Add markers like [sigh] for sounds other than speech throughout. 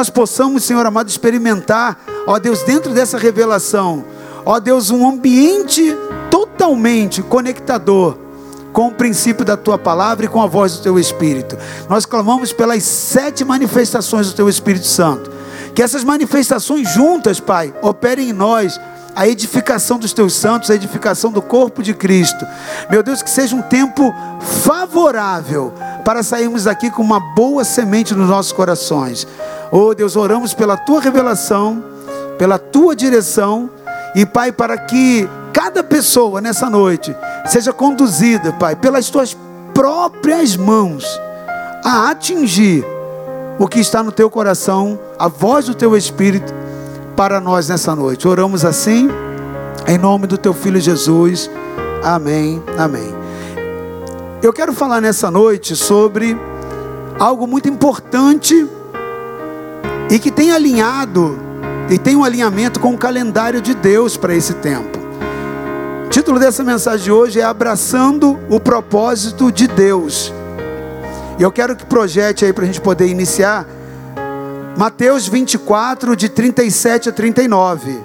nós possamos, Senhor amado, experimentar, ó Deus, dentro dessa revelação, ó Deus, um ambiente totalmente conectador com o princípio da tua palavra e com a voz do teu Espírito. Nós clamamos pelas sete manifestações do teu Espírito Santo. Que essas manifestações juntas, Pai, operem em nós a edificação dos teus santos, a edificação do corpo de Cristo. Meu Deus, que seja um tempo favorável para sairmos daqui com uma boa semente nos nossos corações. Oh Deus, oramos pela tua revelação, pela tua direção e, Pai, para que cada pessoa nessa noite seja conduzida, Pai, pelas tuas próprias mãos a atingir o que está no teu coração, a voz do teu espírito para nós nessa noite. Oramos assim, em nome do teu filho Jesus. Amém. Amém. Eu quero falar nessa noite sobre algo muito importante e que tem alinhado e tem um alinhamento com o calendário de Deus para esse tempo. O título dessa mensagem de hoje é Abraçando o Propósito de Deus. E eu quero que projete aí para a gente poder iniciar. Mateus 24, de 37 a 39.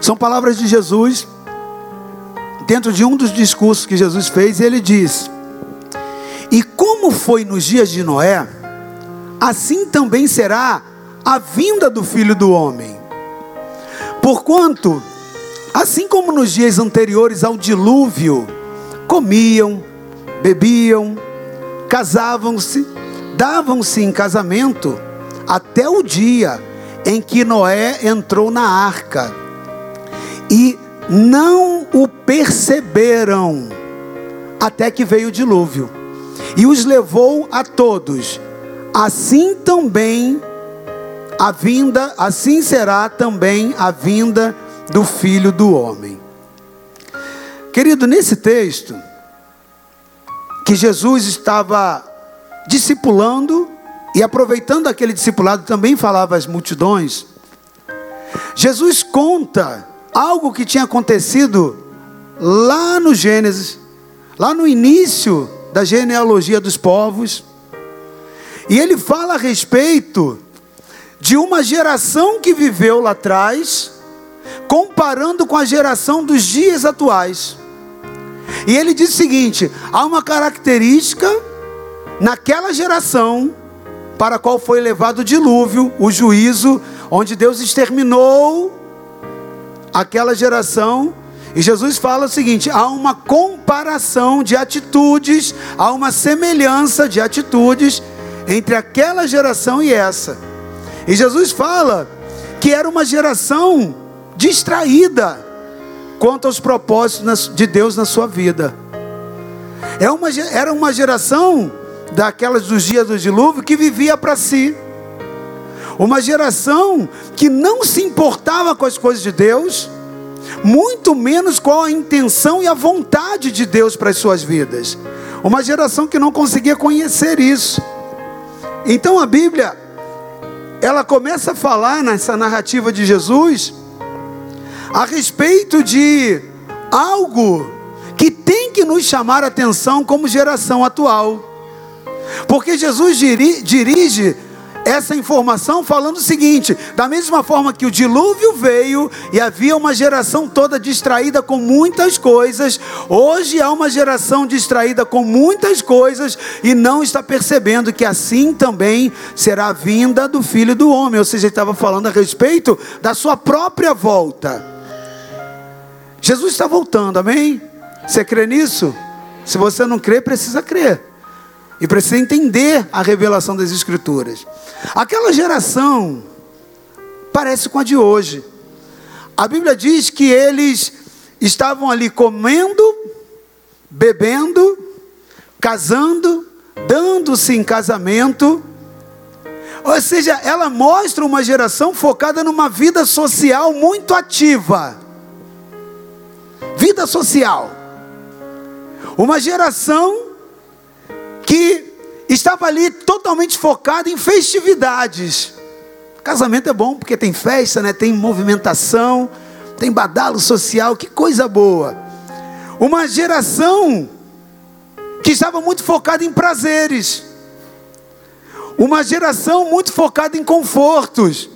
São palavras de Jesus, dentro de um dos discursos que Jesus fez, ele diz: E como foi nos dias de Noé, assim também será a vinda do filho do homem. Porquanto, assim como nos dias anteriores ao dilúvio, comiam, bebiam, casavam-se, davam-se em casamento, até o dia em que Noé entrou na arca, e não o perceberam, até que veio o dilúvio, e os levou a todos. Assim também a vinda, assim será também a vinda do filho do homem. Querido, nesse texto, que Jesus estava discipulando e aproveitando aquele discipulado também falava às multidões. Jesus conta algo que tinha acontecido lá no Gênesis, lá no início da genealogia dos povos. E ele fala a respeito de uma geração que viveu lá atrás, comparando com a geração dos dias atuais. E ele diz o seguinte: há uma característica naquela geração para a qual foi levado o dilúvio, o juízo, onde Deus exterminou aquela geração. E Jesus fala o seguinte: há uma comparação de atitudes, há uma semelhança de atitudes entre aquela geração e essa. E Jesus fala que era uma geração distraída quanto aos propósitos de Deus na sua vida. É uma, era uma geração daquelas dos dias do dilúvio que vivia para si. Uma geração que não se importava com as coisas de Deus, muito menos com a intenção e a vontade de Deus para as suas vidas. Uma geração que não conseguia conhecer isso. Então a Bíblia ela começa a falar nessa narrativa de Jesus a respeito de algo que tem que nos chamar a atenção como geração atual. Porque Jesus dirige essa informação falando o seguinte: da mesma forma que o dilúvio veio e havia uma geração toda distraída com muitas coisas, hoje há uma geração distraída com muitas coisas e não está percebendo que assim também será a vinda do filho do homem. Ou seja, ele estava falando a respeito da sua própria volta. Jesus está voltando, amém? Você crê nisso? Se você não crê, precisa crer. E precisa entender a revelação das Escrituras. Aquela geração parece com a de hoje. A Bíblia diz que eles estavam ali comendo, bebendo, casando, dando-se em casamento. Ou seja, ela mostra uma geração focada numa vida social muito ativa. Vida social. Uma geração que estava ali totalmente focado em festividades. Casamento é bom porque tem festa, né? tem movimentação, tem badalo social, que coisa boa. Uma geração que estava muito focada em prazeres, uma geração muito focada em confortos,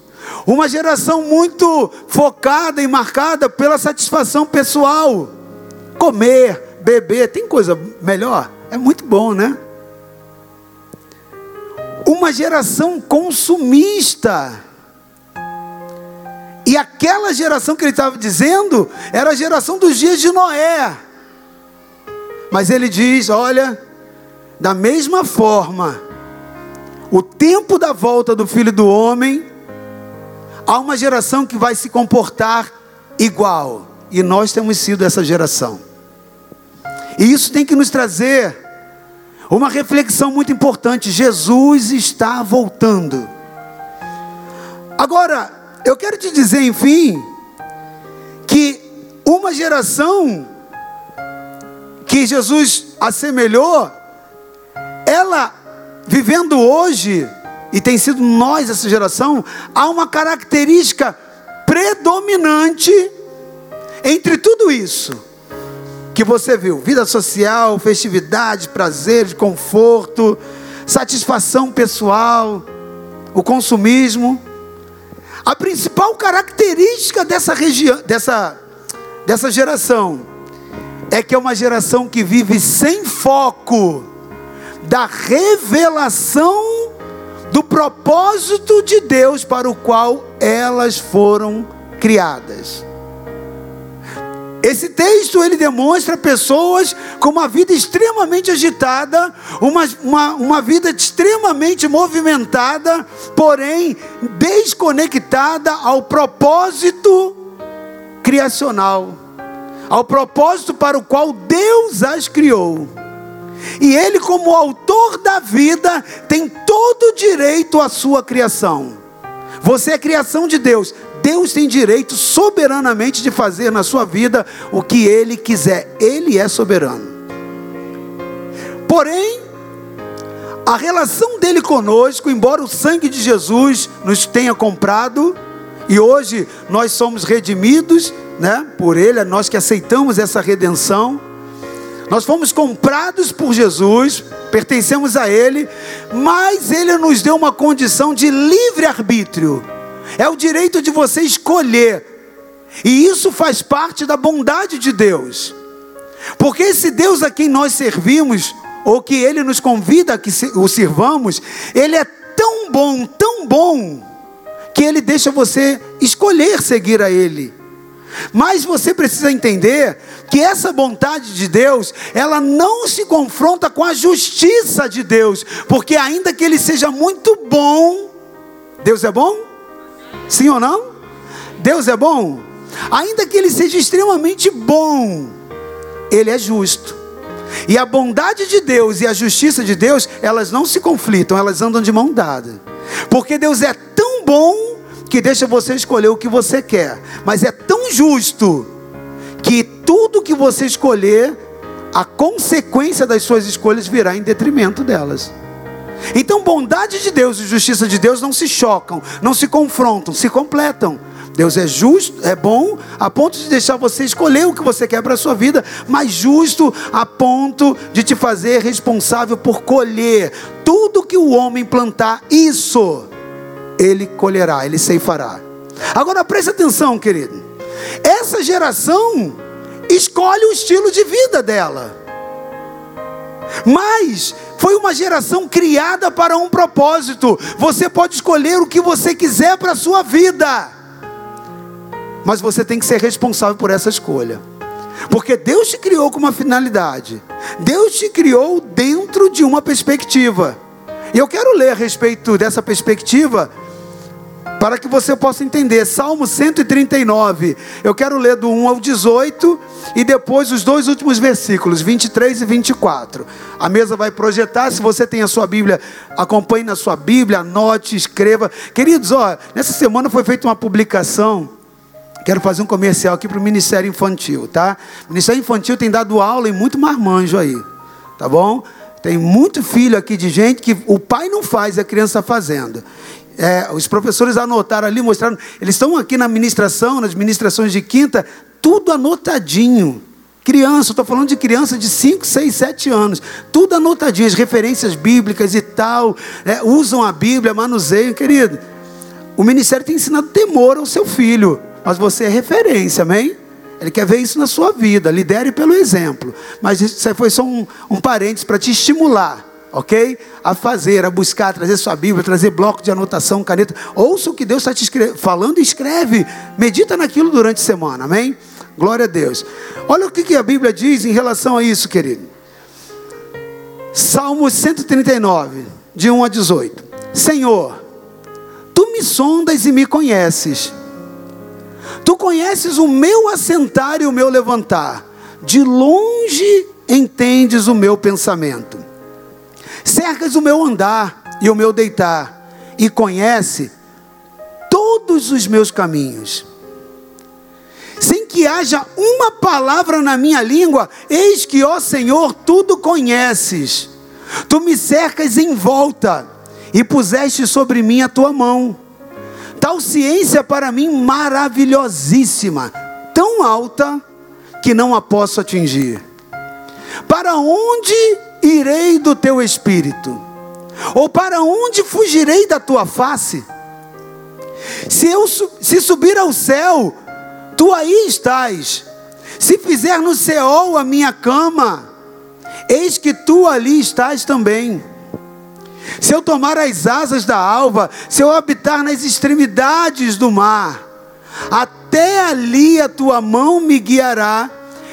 uma geração muito focada e marcada pela satisfação pessoal. Comer, beber, tem coisa melhor? É muito bom, né? Uma geração consumista. E aquela geração que ele estava dizendo era a geração dos dias de Noé. Mas ele diz: olha, da mesma forma, o tempo da volta do filho do homem, há uma geração que vai se comportar igual. E nós temos sido essa geração. E isso tem que nos trazer uma reflexão muito importante. Jesus está voltando. Agora, eu quero te dizer, enfim, que uma geração que Jesus assemelhou, ela vivendo hoje, e tem sido nós essa geração, há uma característica predominante entre tudo isso que você viu: vida social, festividade, prazer, conforto, satisfação pessoal, o consumismo. A principal característica dessa região, dessa, dessa geração, é que é uma geração que vive sem foco da revelação do propósito de Deus para o qual elas foram criadas. Esse texto ele demonstra pessoas com uma vida extremamente agitada, uma, uma, uma vida extremamente movimentada, porém desconectada ao propósito criacional, ao propósito para o qual Deus as criou. E Ele, como autor da vida, tem todo o direito à sua criação. Você é criação de Deus. Deus tem direito soberanamente de fazer na sua vida o que Ele quiser. Ele é soberano. Porém, a relação dele conosco, embora o sangue de Jesus nos tenha comprado, e hoje nós somos redimidos, né, por Ele, nós que aceitamos essa redenção, nós fomos comprados por Jesus, pertencemos a Ele, mas Ele nos deu uma condição de livre arbítrio. É o direito de você escolher. E isso faz parte da bondade de Deus. Porque esse Deus a quem nós servimos, ou que Ele nos convida a que o sirvamos, Ele é tão bom, tão bom, que Ele deixa você escolher seguir a Ele. Mas você precisa entender que essa vontade de Deus, ela não se confronta com a justiça de Deus, porque ainda que ele seja muito bom, Deus é bom? Sim ou não? Deus é bom? Ainda que ele seja extremamente bom, ele é justo. E a bondade de Deus e a justiça de Deus, elas não se conflitam, elas andam de mão dada. Porque Deus é tão bom que deixa você escolher o que você quer, mas é tão justo que tudo que você escolher, a consequência das suas escolhas virá em detrimento delas. Então, bondade de Deus e justiça de Deus não se chocam, não se confrontam, se completam. Deus é justo, é bom, a ponto de deixar você escolher o que você quer para a sua vida, mas justo a ponto de te fazer responsável por colher tudo que o homem plantar. Isso ele colherá, ele ceifará. Agora preste atenção, querido. Essa geração escolhe o estilo de vida dela. Mas foi uma geração criada para um propósito. Você pode escolher o que você quiser para a sua vida. Mas você tem que ser responsável por essa escolha. Porque Deus te criou com uma finalidade. Deus te criou dentro de uma perspectiva. E eu quero ler a respeito dessa perspectiva para que você possa entender. Salmo 139. Eu quero ler do 1 ao 18 e depois os dois últimos versículos, 23 e 24. A mesa vai projetar. Se você tem a sua Bíblia, acompanhe na sua Bíblia, anote, escreva. Queridos, ó, nessa semana foi feita uma publicação. Quero fazer um comercial aqui para o Ministério Infantil, tá? O Ministério Infantil tem dado aula em muito marmanjo aí, tá bom? Tem muito filho aqui de gente que o pai não faz, a criança está fazendo. É, os professores anotaram ali, mostraram. Eles estão aqui na ministração, nas ministrações de quinta, tudo anotadinho. Criança, estou falando de criança de 5, 6, 7 anos. Tudo anotadinho, as referências bíblicas e tal. É, usam a Bíblia, manuseiam, querido. O ministério tem ensinado temor ao seu filho. Mas você é referência, amém? Ele quer ver isso na sua vida. Lidere pelo exemplo. Mas isso foi só um, um parênteses para te estimular ok? A fazer, a buscar, a trazer sua Bíblia, trazer bloco de anotação, caneta. Ouça o que Deus está te falando e escreve. Medita naquilo durante a semana, amém? Glória a Deus. Olha o que a Bíblia diz em relação a isso, querido. Salmo 139, de 1 a 18. Senhor, tu me sondas e me conheces. Tu conheces o meu assentar e o meu levantar. De longe entendes o meu pensamento cercas o meu andar e o meu deitar, e conhece todos os meus caminhos. Sem que haja uma palavra na minha língua, eis que, ó Senhor, tudo conheces. Tu me cercas em volta e puseste sobre mim a tua mão. Tal ciência para mim maravilhosíssima, tão alta que não a posso atingir. Para onde irei do teu espírito? Ou para onde fugirei da tua face? Se eu se subir ao céu, tu aí estás. Se fizer no céu a minha cama, eis que tu ali estás também. Se eu tomar as asas da alva, se eu habitar nas extremidades do mar, até ali a tua mão me guiará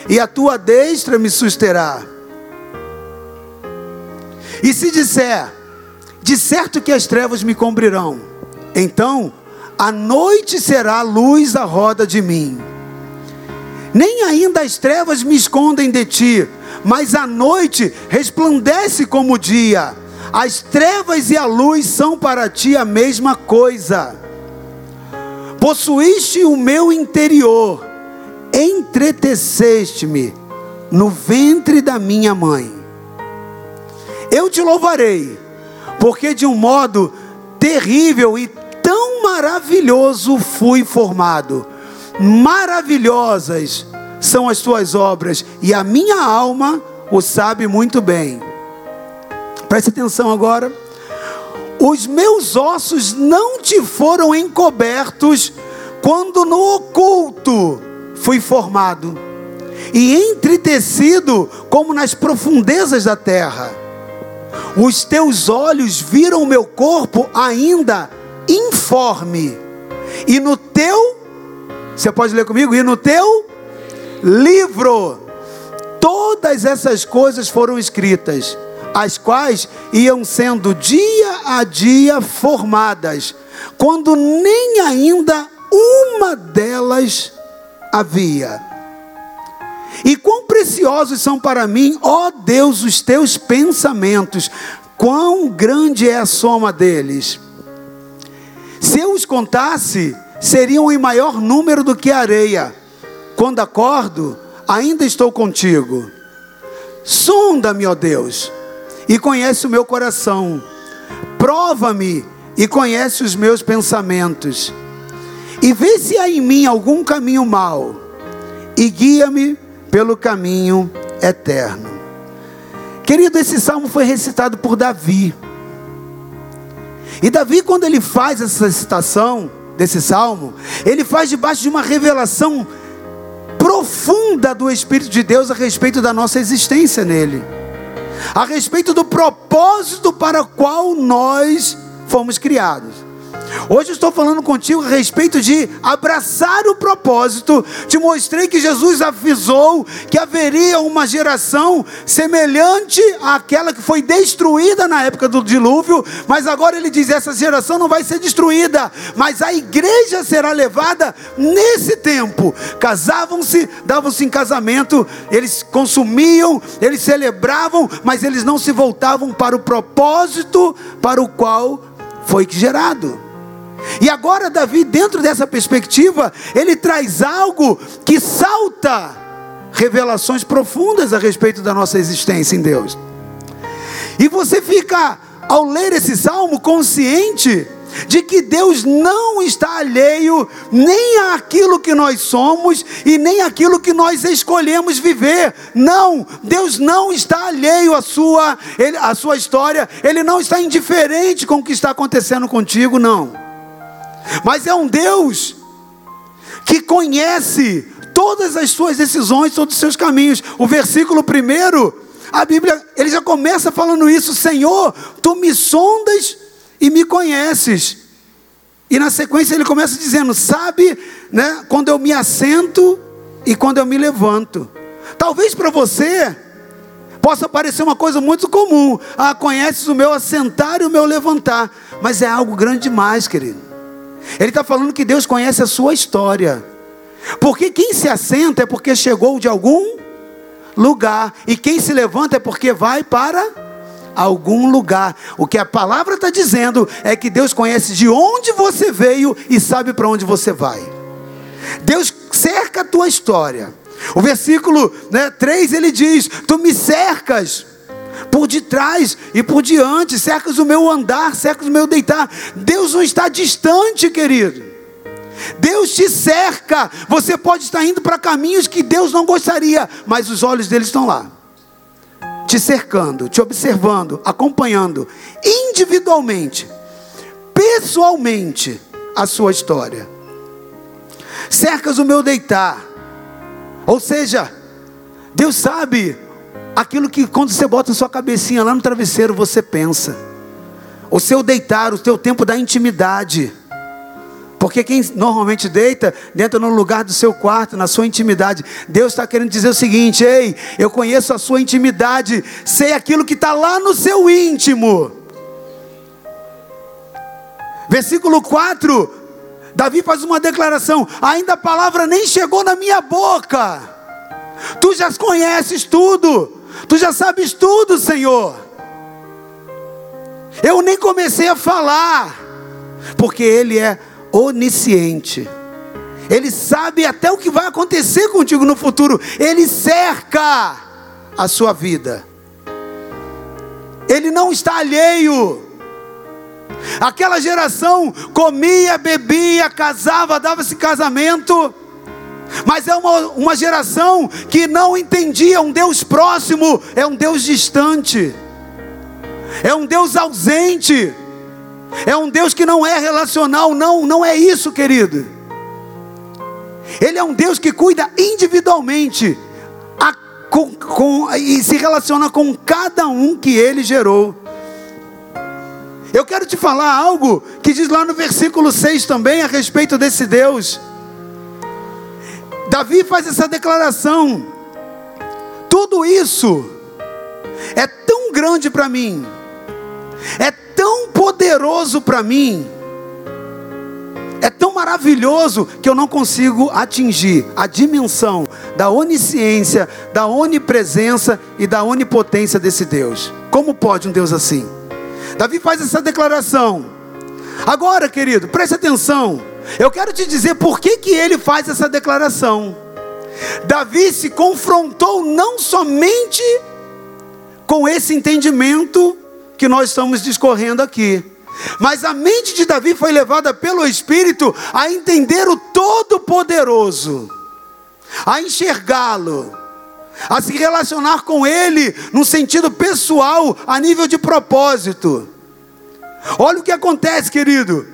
e a tua destra me susterá. E se disser, de certo que as trevas me cobrirão, então a noite será luz à roda de mim. Nem ainda as trevas me escondem de ti, mas a noite resplandece como o dia. As trevas e a luz são para ti a mesma coisa. Possuíste o meu interior, entreteceste-me no ventre da minha mãe. Eu te louvarei, porque de um modo terrível e tão maravilhoso fui formado. Maravilhosas são as tuas obras, e a minha alma o sabe muito bem. Preste atenção agora. Os meus ossos não te foram encobertos quando no oculto fui formado e entretecido como nas profundezas da terra. Os teus olhos viram o meu corpo ainda informe. E no teu, você pode ler comigo? E no teu livro, todas essas coisas foram escritas, as quais iam sendo dia a dia formadas, quando nem ainda uma delas havia. E quão preciosos são para mim, ó Deus, os teus pensamentos, quão grande é a soma deles. Se eu os contasse, seriam em maior número do que a areia. Quando acordo, ainda estou contigo. Sonda-me, ó Deus, e conhece o meu coração. Prova-me e conhece os meus pensamentos. E vê se há em mim algum caminho mau, e guia-me pelo caminho eterno. Querido, esse salmo foi recitado por Davi. E Davi, quando ele faz essa citação desse salmo, ele faz debaixo de uma revelação profunda do Espírito de Deus a respeito da nossa existência nele, a respeito do propósito para o qual nós fomos criados. Hoje estou falando contigo a respeito de abraçar o propósito. Te mostrei que Jesus avisou que haveria uma geração semelhante àquela que foi destruída na época do dilúvio, mas agora ele diz: essa geração não vai ser destruída, mas a igreja será levada nesse tempo. Casavam-se, davam-se em casamento, eles consumiam, eles celebravam, mas eles não se voltavam para o propósito para o qual foi gerado. E agora, Davi, dentro dessa perspectiva, ele traz algo que salta revelações profundas a respeito da nossa existência em Deus. E você fica, ao ler esse salmo, consciente de que Deus não está alheio nem àquilo que nós somos e nem àquilo que nós escolhemos viver. Não, Deus não está alheio à sua, à sua história, Ele não está indiferente com o que está acontecendo contigo, não. Mas é um Deus que conhece todas as suas decisões, todos os seus caminhos. O versículo primeiro, a Bíblia, ele já começa falando isso: Senhor, tu me sondas e me conheces. E na sequência ele começa dizendo: Sabe, né, quando eu me assento e quando eu me levanto. Talvez para você possa parecer uma coisa muito comum. Ah, conheces o meu assentar e o meu levantar. Mas é algo grande demais, querido. Ele está falando que Deus conhece a sua história. Porque quem se assenta é porque chegou de algum lugar. E quem se levanta é porque vai para algum lugar. O que a palavra está dizendo é que Deus conhece de onde você veio e sabe para onde você vai. Deus cerca a tua história. O versículo né, 3 ele diz: Tu me cercas por detrás e por diante, cercas o meu andar, cercas o meu deitar. Deus não está distante, querido. Deus te cerca. Você pode estar indo para caminhos que Deus não gostaria, mas os olhos dele estão lá te cercando, te observando, acompanhando individualmente, pessoalmente a sua história. Cercas o meu deitar. Ou seja, Deus sabe aquilo que quando você bota sua cabecinha lá no travesseiro você pensa. O seu deitar, o seu tempo da intimidade. Porque quem normalmente deita, dentro no lugar do seu quarto, na sua intimidade. Deus está querendo dizer o seguinte: ei, eu conheço a sua intimidade, sei aquilo que está lá no seu íntimo. Versículo 4, Davi faz uma declaração: ainda a palavra nem chegou na minha boca, tu já conheces tudo, tu já sabes tudo, Senhor. Eu nem comecei a falar, porque Ele é onisciente. Ele sabe até o que vai acontecer contigo no futuro. Ele cerca a sua vida. Ele não está alheio. Aquela geração comia, bebia, casava, dava-se casamento. Mas é uma, uma geração que não entendia um Deus próximo, é um Deus distante, é um Deus ausente. É um Deus que não é relacional, não, não é isso, querido. Ele é um Deus que cuida individualmente a, com, com, e se relaciona com cada um que ele gerou. Eu quero te falar algo que diz lá no versículo 6 também a respeito desse Deus. Davi faz essa declaração: tudo isso é tão grande para mim, é poderoso para mim, é tão maravilhoso que eu não consigo atingir a dimensão da onisciência, da onipresença e da onipotência desse Deus. Como pode um Deus assim? Davi faz essa declaração. Agora, querido, preste atenção. Eu quero te dizer por que, que ele faz essa declaração. Davi se confrontou não somente com esse entendimento que nós estamos discorrendo aqui. Mas a mente de Davi foi levada pelo Espírito a entender o Todo-Poderoso, a enxergá-lo, a se relacionar com Ele no sentido pessoal, a nível de propósito. Olha o que acontece, querido.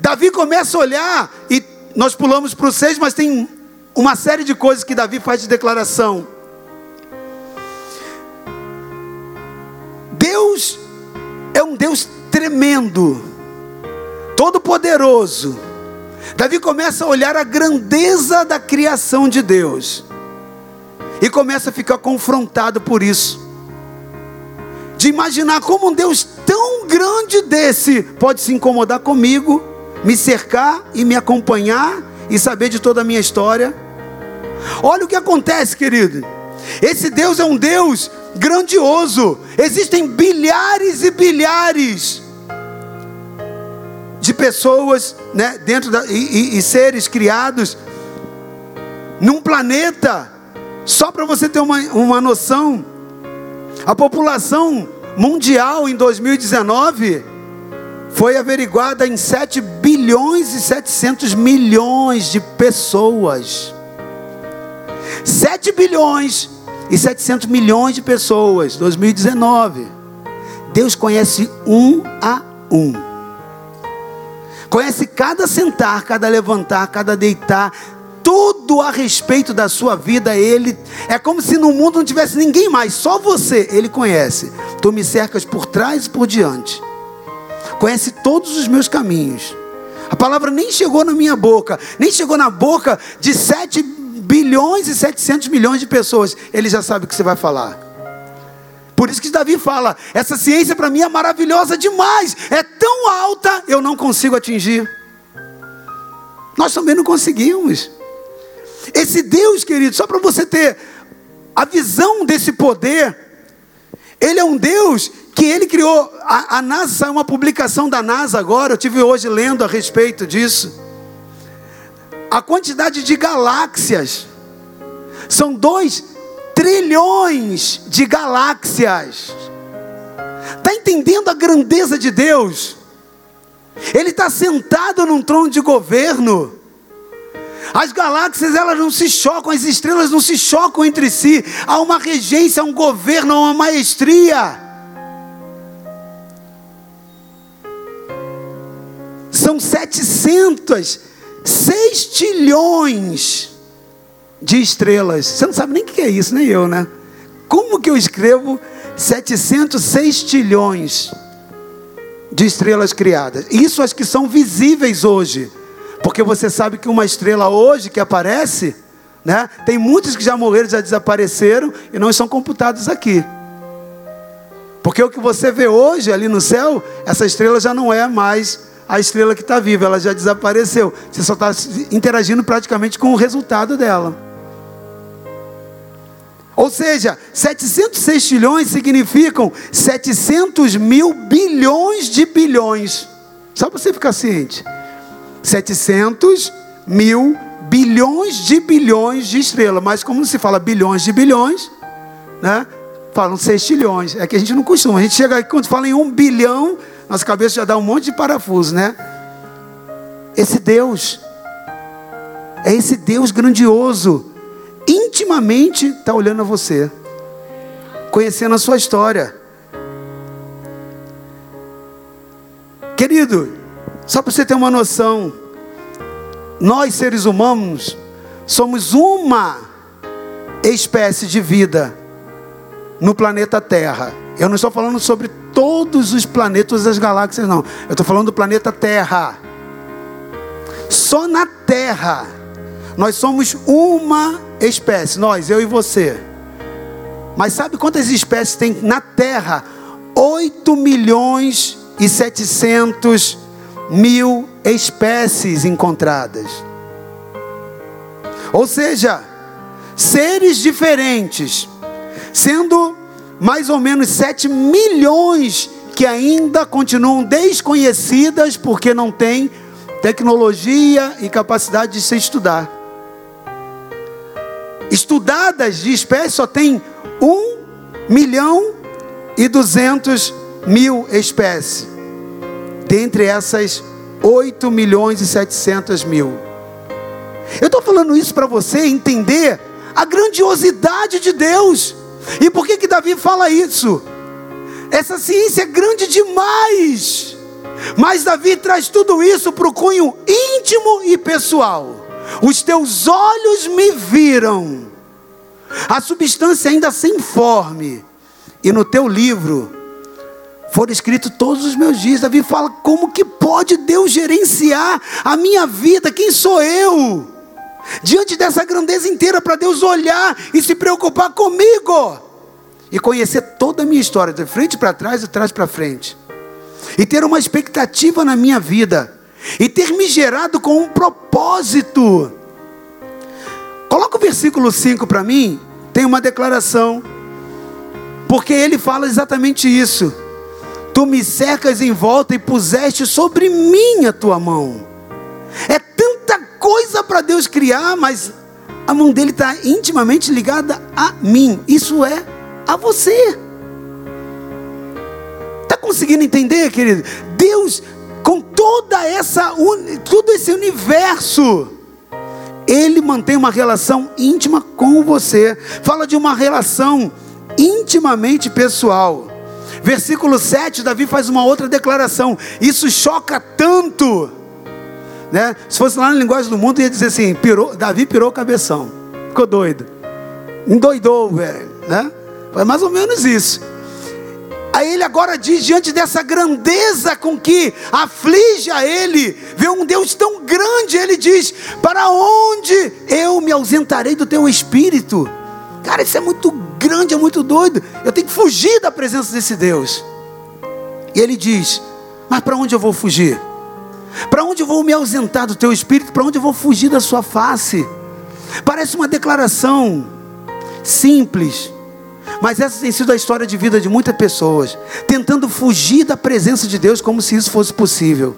Davi começa a olhar, e nós pulamos para o 6, mas tem uma série de coisas que Davi faz de declaração. Deus é um Deus tremendo, todo-poderoso. Davi começa a olhar a grandeza da criação de Deus e começa a ficar confrontado por isso. De imaginar como um Deus tão grande desse pode se incomodar comigo, me cercar e me acompanhar e saber de toda a minha história. Olha o que acontece, querido. Esse Deus é um Deus grandioso. Existem bilhares e bilhares de pessoas, né, dentro da, e, e, e seres criados num planeta. Só para você ter uma, uma noção, a população mundial em 2019 foi averiguada em 7 bilhões e 700 milhões de pessoas. 7 bilhões e 700 milhões de pessoas, 2019. Deus conhece um a um. Conhece cada sentar, cada levantar, cada deitar, tudo a respeito da sua vida, ele é como se no mundo não tivesse ninguém mais, só você, ele conhece. Tu me cercas por trás e por diante. Conhece todos os meus caminhos. A palavra nem chegou na minha boca, nem chegou na boca de 7 bilhões e 700 milhões de pessoas. Ele já sabe o que você vai falar. Por isso que Davi fala: essa ciência para mim é maravilhosa demais, é tão alta, eu não consigo atingir. Nós também não conseguimos. Esse Deus, querido, só para você ter a visão desse poder, Ele é um Deus que Ele criou. A, a NASA saiu uma publicação da NASA agora, eu tive hoje lendo a respeito disso. A quantidade de galáxias são dois trilhões de galáxias. Está entendendo a grandeza de Deus? Ele está sentado num trono de governo. As galáxias elas não se chocam, as estrelas não se chocam entre si. Há uma regência, há um governo, há uma maestria. São 700, 6 trilhões de estrelas. Você não sabe nem o que é isso, nem eu, né? Como que eu escrevo 706 trilhões de estrelas criadas? Isso as que são visíveis hoje. Porque você sabe que uma estrela hoje que aparece, né? Tem muitos que já morreram, já desapareceram e não são computados aqui. Porque o que você vê hoje ali no céu, essa estrela já não é mais a estrela que está viva, ela já desapareceu. Você só está interagindo praticamente com o resultado dela. Ou seja, 706 trilhões significam 700 mil bilhões de bilhões. Só para você ficar ciente. 700 mil bilhões de bilhões de estrelas. Mas como se fala bilhões de bilhões, né? Falam 6 trilhões. É que a gente não costuma. A gente chega aqui, quando fala em um bilhão, nossa cabeça já dá um monte de parafuso, né? Esse Deus, é esse Deus grandioso intimamente está olhando a você, conhecendo a sua história. Querido, só para você ter uma noção, nós seres humanos somos uma espécie de vida no planeta Terra. Eu não estou falando sobre todos os planetas das galáxias, não. Eu estou falando do planeta Terra. Só na Terra nós somos uma espécie, nós, eu e você. Mas sabe quantas espécies tem na Terra? 8 milhões e 700 mil espécies encontradas. Ou seja, seres diferentes, sendo mais ou menos 7 milhões que ainda continuam desconhecidas porque não têm tecnologia e capacidade de se estudar estudadas de espécies só tem 1 milhão e 200 mil espécies. Dentre essas 8 milhões e 700 mil. Eu estou falando isso para você entender a grandiosidade de Deus. E por que que Davi fala isso? Essa ciência é grande demais. Mas Davi traz tudo isso para o cunho íntimo e pessoal. Os teus olhos me viram, a substância ainda sem forme, e no teu livro foram escritos todos os meus dias. Davi fala: como que pode Deus gerenciar a minha vida? Quem sou eu? Diante dessa grandeza inteira, para Deus olhar e se preocupar comigo e conhecer toda a minha história, de frente para trás e trás para frente, e ter uma expectativa na minha vida e ter me gerado com um propósito. Coloca o versículo 5 para mim, tem uma declaração, porque ele fala exatamente isso. Tu me cercas em volta e puseste sobre mim a tua mão. É coisa para Deus criar, mas a mão dele está intimamente ligada a mim. Isso é a você. Está conseguindo entender, querido? Deus toda essa todo esse universo, ele mantém uma relação íntima com você. Fala de uma relação intimamente pessoal. Versículo 7, Davi faz uma outra declaração. Isso choca tanto. Né? Se fosse lá na linguagem do mundo, ia dizer assim: pirou, Davi pirou o cabeção. Ficou doido. Endoidou, velho. Né? Foi mais ou menos isso. Aí ele agora diz, diante dessa grandeza com que aflige a ele, vê um Deus tão grande, ele diz: Para onde eu me ausentarei do teu espírito? Cara, isso é muito grande, é muito doido. Eu tenho que fugir da presença desse Deus. E ele diz: Mas para onde eu vou fugir? Para onde vou me ausentar do teu espírito? Para onde vou fugir da sua face? Parece uma declaração simples, mas essa tem sido a história de vida de muitas pessoas, tentando fugir da presença de Deus como se isso fosse possível.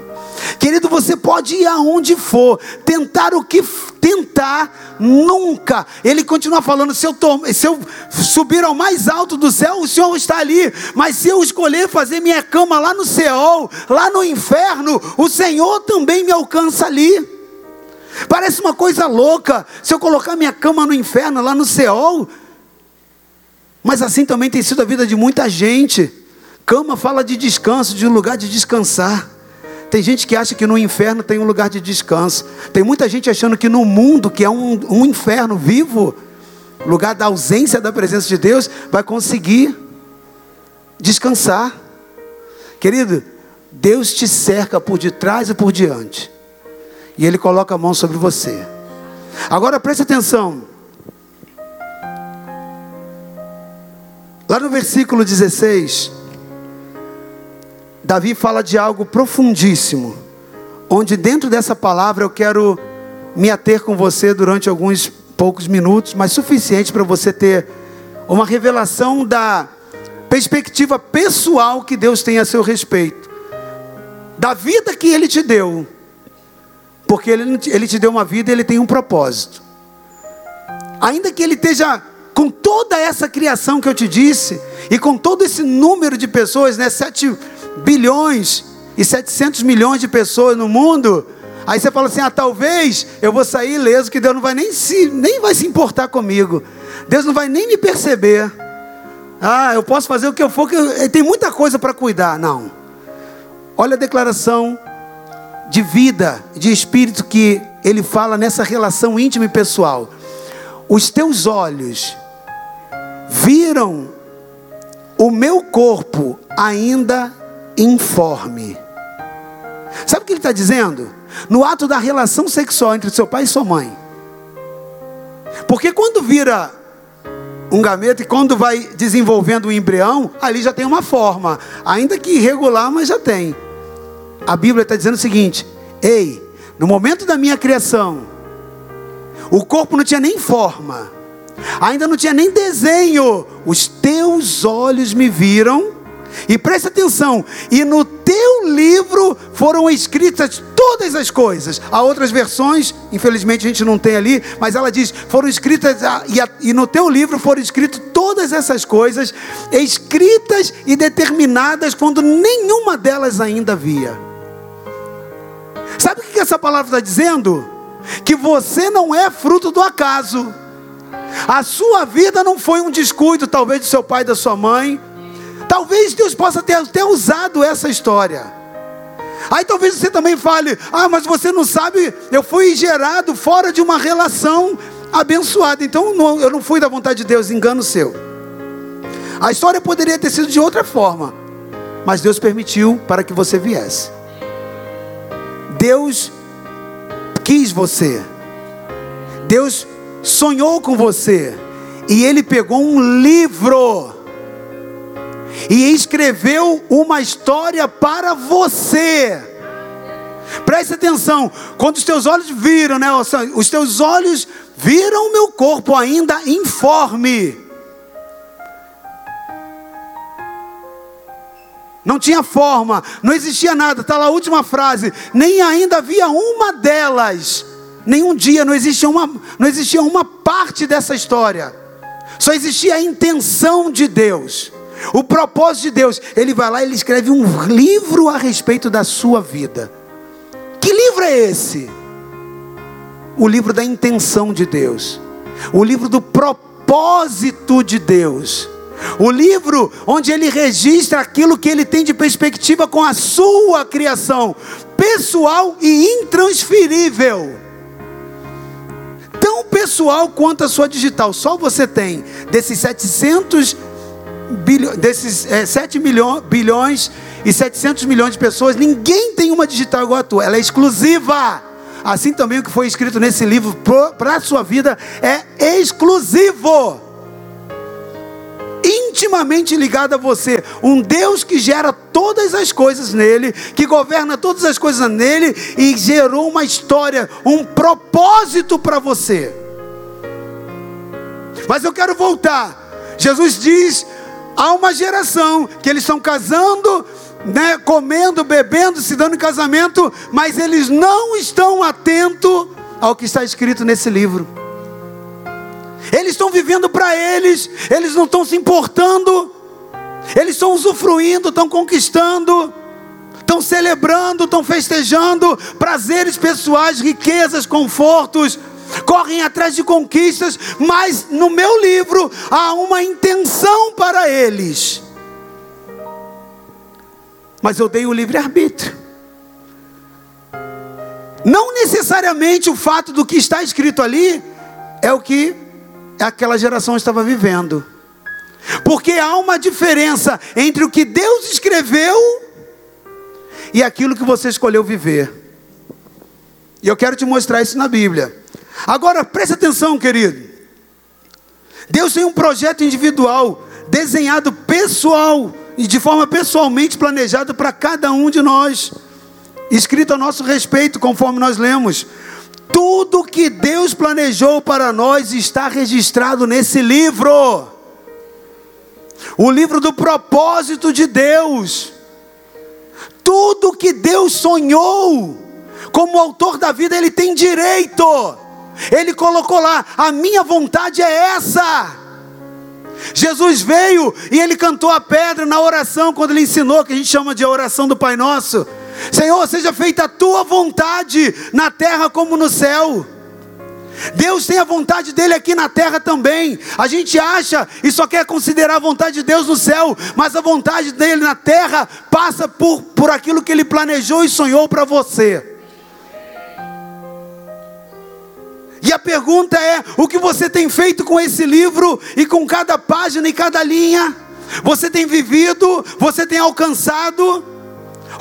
Querido, você pode ir aonde for, tentar o que tentar, nunca. Ele continua falando: se eu, se eu subir ao mais alto do céu, o Senhor está ali. Mas se eu escolher fazer minha cama lá no céu, lá no inferno, o Senhor também me alcança ali. Parece uma coisa louca. Se eu colocar minha cama no inferno, lá no céu, mas assim também tem sido a vida de muita gente. Cama fala de descanso, de um lugar de descansar. Tem gente que acha que no inferno tem um lugar de descanso. Tem muita gente achando que no mundo, que é um, um inferno vivo, lugar da ausência da presença de Deus, vai conseguir descansar. Querido, Deus te cerca por detrás e por diante. E Ele coloca a mão sobre você. Agora preste atenção. Lá no versículo 16, Davi fala de algo profundíssimo, onde dentro dessa palavra eu quero me ater com você durante alguns poucos minutos, mas suficiente para você ter uma revelação da perspectiva pessoal que Deus tem a seu respeito, da vida que Ele te deu, porque Ele, ele te deu uma vida e Ele tem um propósito, ainda que Ele esteja com toda essa criação que eu te disse, e com todo esse número de pessoas, né, 7 bilhões e 700 milhões de pessoas no mundo, aí você fala assim: ah, talvez eu vou sair ileso, que Deus não vai nem se, nem vai se importar comigo, Deus não vai nem me perceber. Ah, eu posso fazer o que eu for, que eu, tem muita coisa para cuidar. Não. Olha a declaração de vida, de espírito que ele fala nessa relação íntima e pessoal. Os teus olhos viram o meu corpo ainda informe. Sabe o que ele está dizendo? No ato da relação sexual entre seu pai e sua mãe. Porque quando vira um gameta e quando vai desenvolvendo o embrião, ali já tem uma forma, ainda que irregular, mas já tem. A Bíblia está dizendo o seguinte: ei, no momento da minha criação, o corpo não tinha nem forma, ainda não tinha nem desenho. Os teus olhos me viram, e presta atenção, e no teu livro foram escritas todas as coisas. Há outras versões, infelizmente a gente não tem ali, mas ela diz: foram escritas, e, no teu livro foram escritas todas essas coisas, escritas e determinadas quando nenhuma delas ainda havia. Sabe o que essa palavra está dizendo? Que você não é fruto do acaso. A sua vida não foi um descuido, talvez, do seu pai e da sua mãe. Talvez Deus possa ter até usado essa história. Aí talvez você também fale: Ah, mas você não sabe, eu fui gerado fora de uma relação abençoada. Então eu não fui da vontade de Deus, engano seu. A história poderia ter sido de outra forma, mas Deus permitiu para que você viesse. Deus quis você. Deus sonhou com você e ele pegou um livro e escreveu uma história para você. Preste atenção, quando os teus olhos viram, né? Os teus olhos viram o meu corpo ainda informe. Não tinha forma, não existia nada. Está lá a última frase. Nem ainda havia uma delas nenhum dia, não existia uma, não existia uma parte dessa história. Só existia a intenção de Deus. O propósito de Deus, ele vai lá e ele escreve um livro a respeito da sua vida. livro é esse? O livro da intenção de Deus, o livro do propósito de Deus. O livro onde ele registra aquilo que ele tem de perspectiva com a sua criação, pessoal e intransferível. Tão pessoal quanto a sua digital. Só você tem desses 700 bilhões, desses é, 7 milhões, bilhões e 700 milhões de pessoas, ninguém tem uma digital igual a tua. Ela é exclusiva. Assim também o que foi escrito nesse livro para a sua vida é exclusivo intimamente ligado a você, um Deus que gera todas as coisas nele, que governa todas as coisas nele e gerou uma história, um propósito para você. Mas eu quero voltar. Jesus diz: há uma geração que eles estão casando, né, comendo, bebendo, se dando em casamento, mas eles não estão atentos ao que está escrito nesse livro. Eles estão vivendo para eles, eles não estão se importando, eles estão usufruindo, estão conquistando, estão celebrando, estão festejando prazeres pessoais, riquezas, confortos, correm atrás de conquistas, mas no meu livro há uma intenção para eles. Mas eu dei o livre-arbítrio. Não necessariamente o fato do que está escrito ali é o que aquela geração estava vivendo. Porque há uma diferença entre o que Deus escreveu e aquilo que você escolheu viver. E eu quero te mostrar isso na Bíblia. Agora, preste atenção, querido. Deus tem um projeto individual, desenhado pessoal e de forma pessoalmente planejado para cada um de nós, escrito a nosso respeito, conforme nós lemos. Tudo que Deus planejou para nós está registrado nesse livro. O livro do propósito de Deus. Tudo que Deus sonhou, como autor da vida, ele tem direito. Ele colocou lá: a minha vontade é essa. Jesus veio e ele cantou a pedra na oração, quando ele ensinou, que a gente chama de oração do Pai Nosso. Senhor, seja feita a tua vontade na terra como no céu. Deus tem a vontade dele aqui na terra também. A gente acha e só quer considerar a vontade de Deus no céu, mas a vontade dele na terra passa por, por aquilo que ele planejou e sonhou para você. E a pergunta é: o que você tem feito com esse livro e com cada página e cada linha? Você tem vivido? Você tem alcançado?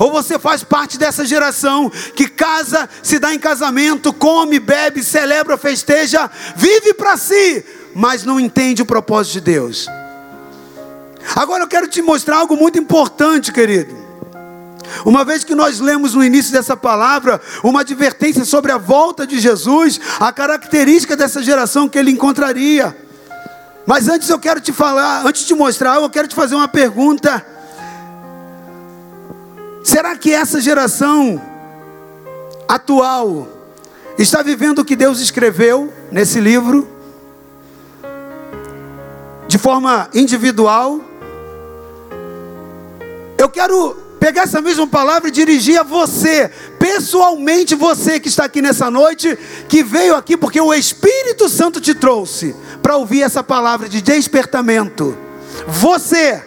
Ou você faz parte dessa geração que casa, se dá em casamento, come, bebe, celebra, festeja, vive para si, mas não entende o propósito de Deus. Agora eu quero te mostrar algo muito importante, querido. Uma vez que nós lemos no início dessa palavra uma advertência sobre a volta de Jesus, a característica dessa geração que ele encontraria. Mas antes eu quero te falar, antes de mostrar, eu quero te fazer uma pergunta. Será que essa geração atual está vivendo o que Deus escreveu nesse livro? De forma individual? Eu quero pegar essa mesma palavra e dirigir a você, pessoalmente você que está aqui nessa noite, que veio aqui porque o Espírito Santo te trouxe para ouvir essa palavra de despertamento. Você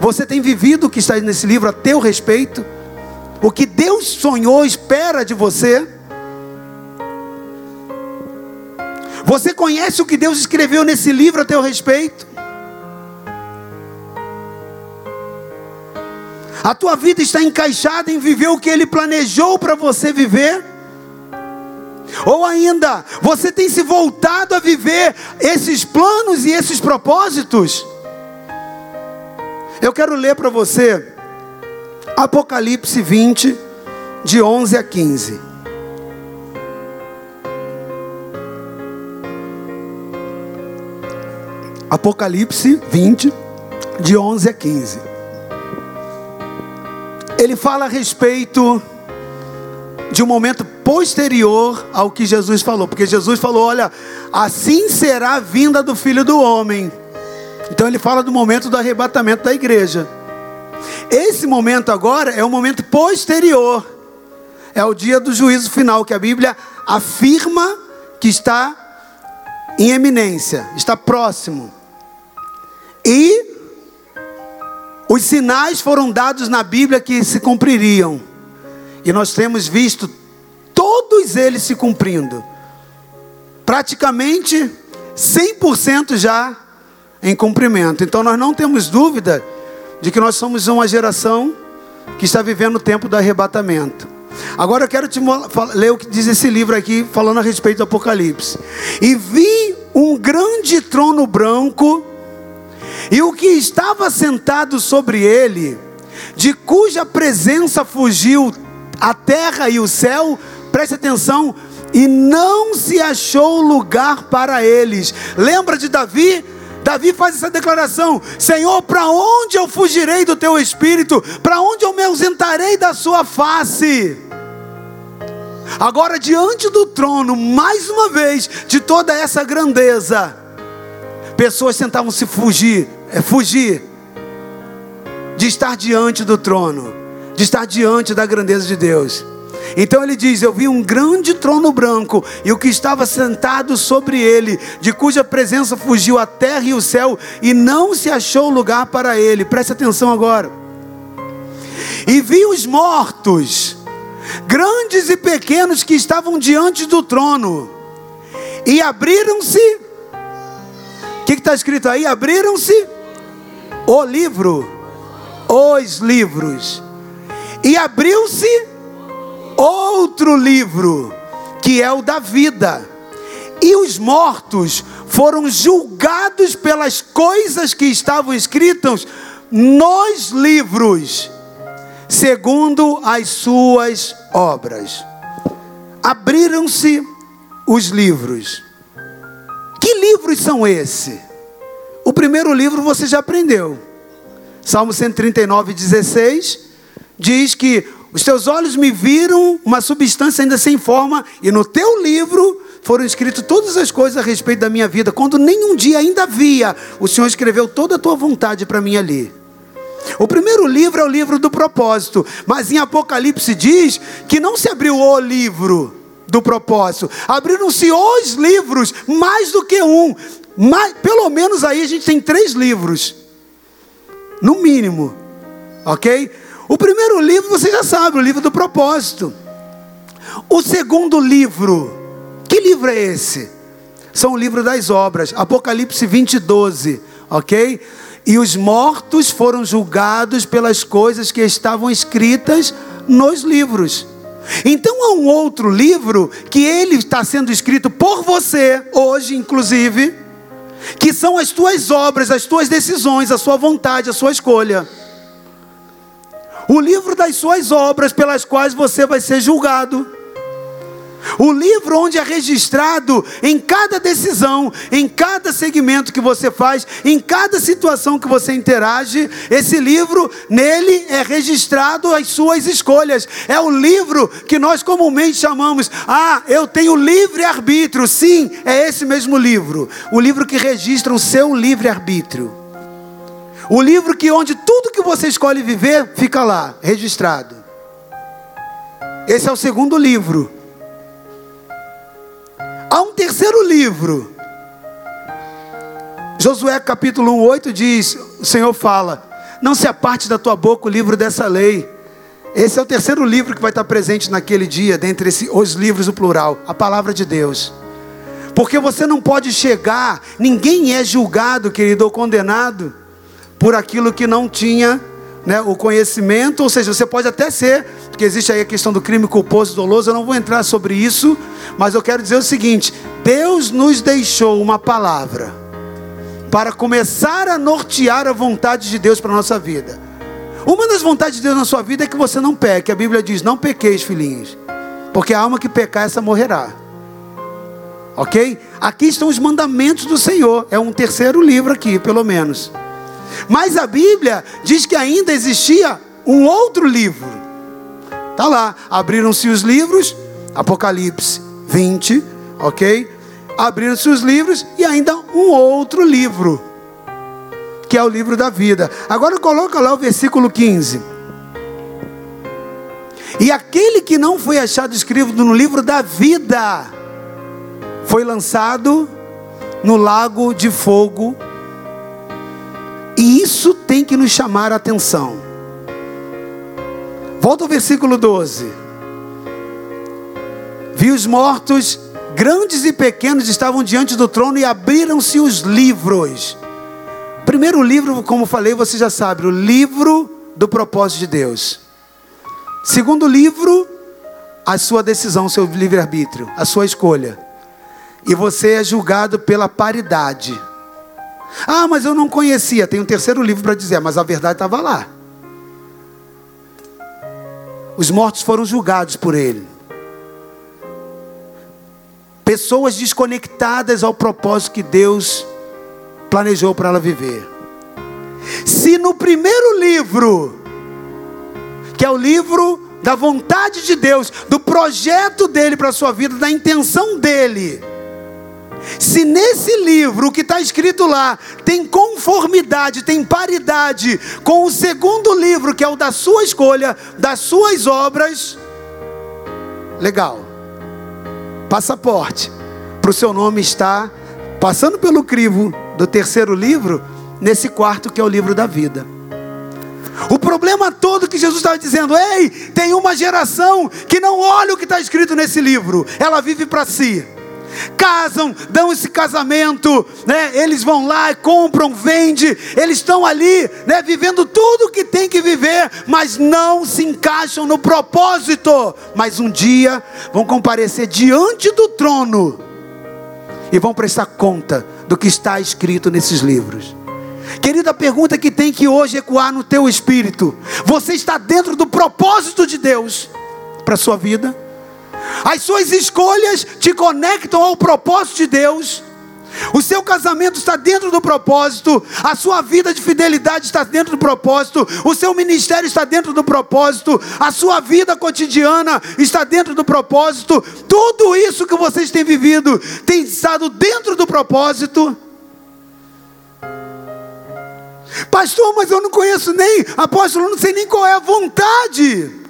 você tem vivido o que está nesse livro a teu respeito? O que Deus sonhou, espera de você? Você conhece o que Deus escreveu nesse livro a teu respeito? A tua vida está encaixada em viver o que Ele planejou para você viver? Ou ainda, você tem se voltado a viver esses planos e esses propósitos? Eu quero ler para você Apocalipse 20, de 11 a 15. Apocalipse 20, de 11 a 15. Ele fala a respeito de um momento posterior ao que Jesus falou, porque Jesus falou: Olha, assim será a vinda do filho do homem. Então ele fala do momento do arrebatamento da igreja. Esse momento agora é um momento posterior. é o dia do juízo final, que a Bíblia afirma que está em eminência, está próximo. E os sinais foram dados na Bíblia que se cumpririam. E nós temos visto todos eles se cumprindo. Praticamente 100% já em cumprimento. Então nós não temos dúvida de que nós somos uma geração que está vivendo o tempo do arrebatamento. Agora eu quero te ler o que diz esse livro aqui, falando a respeito do Apocalipse. E vi um grande trono branco, e o que estava sentado sobre ele, de cuja presença fugiu a terra e o céu, preste atenção, e não se achou lugar para eles. Lembra de Davi? Davi faz essa declaração: Senhor, para onde eu fugirei do teu espírito? Para onde eu me ausentarei da sua face? Agora, diante do trono, mais uma vez, de toda essa grandeza, pessoas tentavam se fugir, é, fugir de estar diante do trono, de estar diante da grandeza de Deus. Então ele diz: Eu vi um grande trono branco, e o que estava sentado sobre ele, de cuja presença fugiu a terra e o céu, e não se achou lugar para ele. Preste atenção agora. E vi os mortos, grandes e pequenos, que estavam diante do trono, e abriram-se. O que está escrito aí? Abriram-se o livro, os livros, e abriu-se outro livro, que é o da vida. E os mortos foram julgados pelas coisas que estavam escritas nos livros, segundo as suas obras. Abriram-se os livros. Que livros são esses? O primeiro livro você já aprendeu. Salmo 139, 16 diz que os teus olhos me viram uma substância ainda sem forma, e no teu livro foram escritas todas as coisas a respeito da minha vida, quando nenhum dia ainda havia, o Senhor escreveu toda a tua vontade para mim ali. O primeiro livro é o livro do propósito, mas em Apocalipse diz que não se abriu o livro do propósito, abriram-se os livros, mais do que um, mais, pelo menos aí a gente tem três livros, no mínimo, ok? O primeiro livro você já sabe, o livro do propósito. O segundo livro, que livro é esse? São o livro das obras, Apocalipse 20, 12, ok? E os mortos foram julgados pelas coisas que estavam escritas nos livros. Então há um outro livro que ele está sendo escrito por você, hoje inclusive, que são as tuas obras, as tuas decisões, a sua vontade, a sua escolha o livro das suas obras pelas quais você vai ser julgado. O livro onde é registrado em cada decisão, em cada segmento que você faz, em cada situação que você interage, esse livro, nele é registrado as suas escolhas. É o livro que nós comumente chamamos, ah, eu tenho livre arbítrio. Sim, é esse mesmo livro. O livro que registra o seu livre arbítrio. O livro que onde tudo que você escolhe viver fica lá, registrado. Esse é o segundo livro. Há um terceiro livro. Josué capítulo 1, 8 diz: O Senhor fala: Não se aparte da tua boca o livro dessa lei. Esse é o terceiro livro que vai estar presente naquele dia, dentre esse, os livros, o plural, a palavra de Deus. Porque você não pode chegar, ninguém é julgado, querido, ou condenado por aquilo que não tinha né, o conhecimento, ou seja, você pode até ser, porque existe aí a questão do crime culposo e doloso, eu não vou entrar sobre isso, mas eu quero dizer o seguinte: Deus nos deixou uma palavra para começar a nortear a vontade de Deus para a nossa vida. Uma das vontades de Deus na sua vida é que você não peque. A Bíblia diz: Não pequeis, filhinhos, porque a alma que pecar, essa morrerá. Ok? Aqui estão os mandamentos do Senhor. É um terceiro livro aqui, pelo menos. Mas a Bíblia diz que ainda existia um outro livro. Tá lá, abriram-se os livros, Apocalipse 20, ok? Abriram-se os livros e ainda um outro livro, que é o livro da vida. Agora coloca lá o versículo 15. E aquele que não foi achado escrito no livro da vida foi lançado no lago de fogo. E isso tem que nos chamar a atenção. Volta ao versículo 12. Vi os mortos, grandes e pequenos, estavam diante do trono e abriram-se os livros. Primeiro livro, como falei, você já sabe, o livro do propósito de Deus. Segundo livro, a sua decisão, seu livre-arbítrio, a sua escolha. E você é julgado pela paridade. Ah, mas eu não conhecia. Tem um terceiro livro para dizer, mas a verdade estava lá. Os mortos foram julgados por ele. Pessoas desconectadas ao propósito que Deus planejou para ela viver. Se no primeiro livro, que é o livro da vontade de Deus, do projeto dele para a sua vida, da intenção dele, se nesse livro o que está escrito lá tem conformidade, tem paridade com o segundo livro, que é o da sua escolha, das suas obras, legal. Passaporte para o seu nome estar passando pelo crivo do terceiro livro, nesse quarto que é o livro da vida. O problema todo que Jesus estava dizendo, ei, tem uma geração que não olha o que está escrito nesse livro, ela vive para si casam, dão esse casamento, né? Eles vão lá, compram, vendem, eles estão ali, né? Vivendo tudo que tem que viver, mas não se encaixam no propósito. Mas um dia vão comparecer diante do trono e vão prestar conta do que está escrito nesses livros. Querida, pergunta que tem que hoje ecoar no teu espírito: você está dentro do propósito de Deus para a sua vida? As suas escolhas te conectam ao propósito de Deus. O seu casamento está dentro do propósito, a sua vida de fidelidade está dentro do propósito, o seu ministério está dentro do propósito, a sua vida cotidiana está dentro do propósito. Tudo isso que vocês têm vivido tem estado dentro do propósito. Pastor, mas eu não conheço nem, apóstolo, não sei nem qual é a vontade.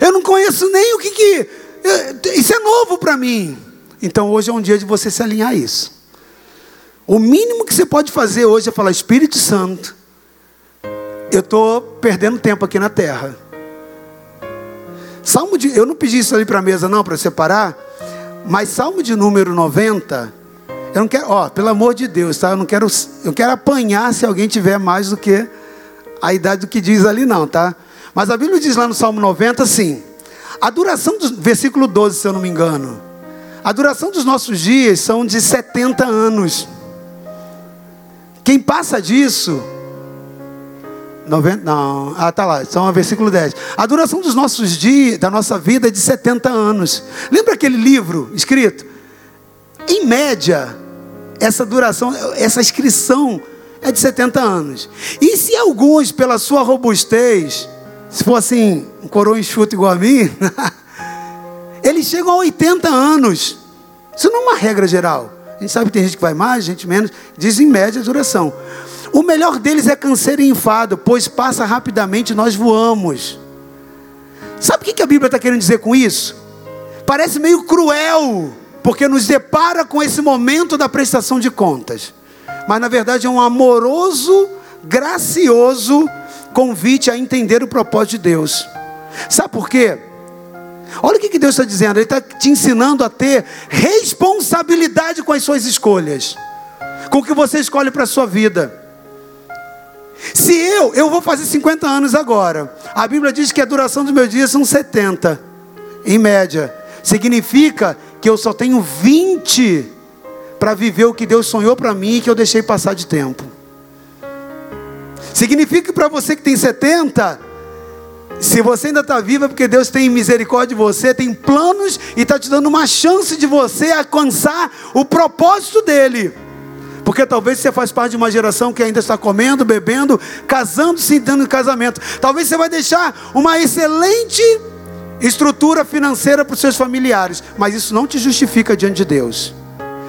Eu não conheço nem o que que. Isso é novo para mim. Então hoje é um dia de você se alinhar a isso. O mínimo que você pode fazer hoje é falar: Espírito Santo, eu estou perdendo tempo aqui na terra. Salmo de. Eu não pedi isso ali para a mesa, não, para separar. Mas Salmo de número 90. Eu não quero, ó, pelo amor de Deus, tá? Eu não quero, eu quero apanhar se alguém tiver mais do que a idade do que diz ali, não, tá? Mas a Bíblia diz lá no Salmo 90 assim: a duração do versículo 12, se eu não me engano, a duração dos nossos dias são de 70 anos. Quem passa disso, 90, não, ah, tá lá, são o versículo 10. A duração dos nossos dias, da nossa vida é de 70 anos. Lembra aquele livro escrito? Em média, essa duração, essa inscrição é de 70 anos. E se alguns, pela sua robustez, se for assim, um coroa enxuto igual a mim, [laughs] eles chegam a 80 anos. Isso não é uma regra geral. A gente sabe que tem gente que vai mais, gente menos. Diz em média a duração. O melhor deles é câncer e enfado, pois passa rapidamente nós voamos. Sabe o que a Bíblia está querendo dizer com isso? Parece meio cruel, porque nos depara com esse momento da prestação de contas. Mas na verdade é um amoroso, gracioso convite a entender o propósito de Deus. Sabe por quê? Olha o que Deus está dizendo, Ele está te ensinando a ter responsabilidade com as suas escolhas, com o que você escolhe para a sua vida. Se eu, eu vou fazer 50 anos agora, a Bíblia diz que a duração dos meus dias são 70, em média, significa que eu só tenho 20 para viver o que Deus sonhou para mim e que eu deixei passar de tempo. Significa que para você que tem 70, se você ainda está viva, é porque Deus tem misericórdia de você, tem planos e está te dando uma chance de você alcançar o propósito dele. Porque talvez você faz parte de uma geração que ainda está comendo, bebendo, casando-se e dando casamento. Talvez você vai deixar uma excelente estrutura financeira para os seus familiares, mas isso não te justifica diante de Deus.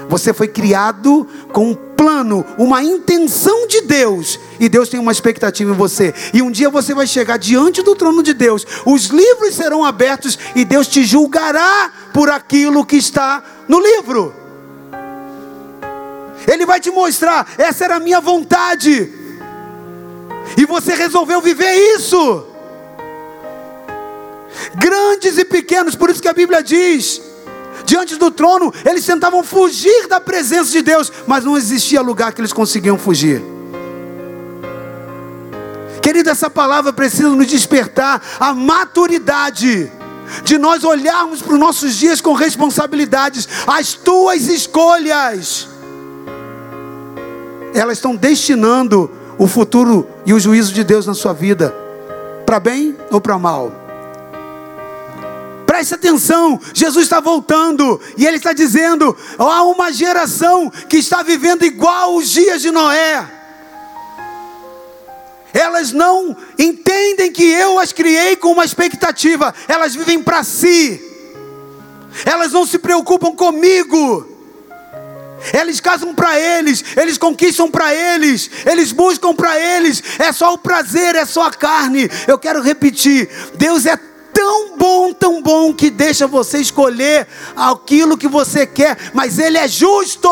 Você foi criado com um plano, uma intenção de Deus, e Deus tem uma expectativa em você. E um dia você vai chegar diante do trono de Deus, os livros serão abertos e Deus te julgará por aquilo que está no livro. Ele vai te mostrar, essa era a minha vontade. E você resolveu viver isso. Grandes e pequenos, por isso que a Bíblia diz: diante do trono, eles tentavam fugir da presença de Deus, mas não existia lugar que eles conseguiam fugir. Querido, essa palavra precisa nos despertar a maturidade de nós olharmos para os nossos dias com responsabilidades, as tuas escolhas, elas estão destinando o futuro e o juízo de Deus na sua vida, para bem ou para mal. Preste atenção, Jesus está voltando e Ele está dizendo: há uma geração que está vivendo igual os dias de Noé. Elas não entendem que eu as criei com uma expectativa, elas vivem para si, elas não se preocupam comigo. Eles casam para eles, eles conquistam para eles, eles buscam para eles, é só o prazer, é só a carne. Eu quero repetir: Deus é tão bom, tão bom que deixa você escolher aquilo que você quer, mas Ele é justo.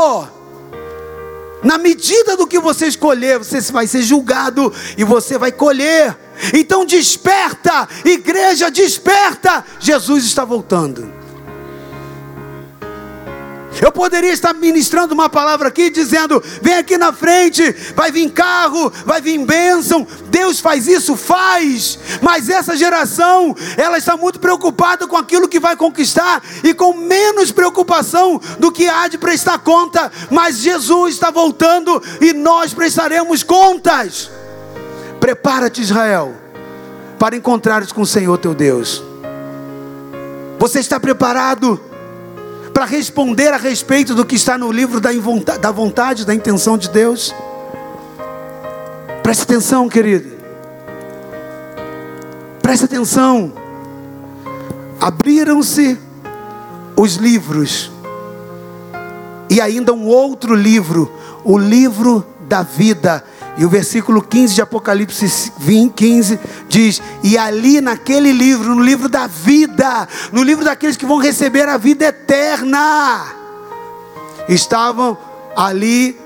Na medida do que você escolher, você vai ser julgado e você vai colher. Então desperta, igreja, desperta. Jesus está voltando. Eu poderia estar ministrando uma palavra aqui dizendo: vem aqui na frente, vai vir carro, vai vir bênção. Deus faz isso, faz. Mas essa geração, ela está muito preocupada com aquilo que vai conquistar e com menos preocupação do que há de prestar conta. Mas Jesus está voltando e nós prestaremos contas. Prepara-te, Israel, para encontrares com o Senhor teu Deus. Você está preparado? Para responder a respeito do que está no livro da, da vontade, da intenção de Deus. Preste atenção, querido. Preste atenção. Abriram-se os livros, e ainda um outro livro, o livro da vida e o versículo 15 de Apocalipse 20, 15 diz: E ali naquele livro, no livro da vida, no livro daqueles que vão receber a vida eterna, estavam ali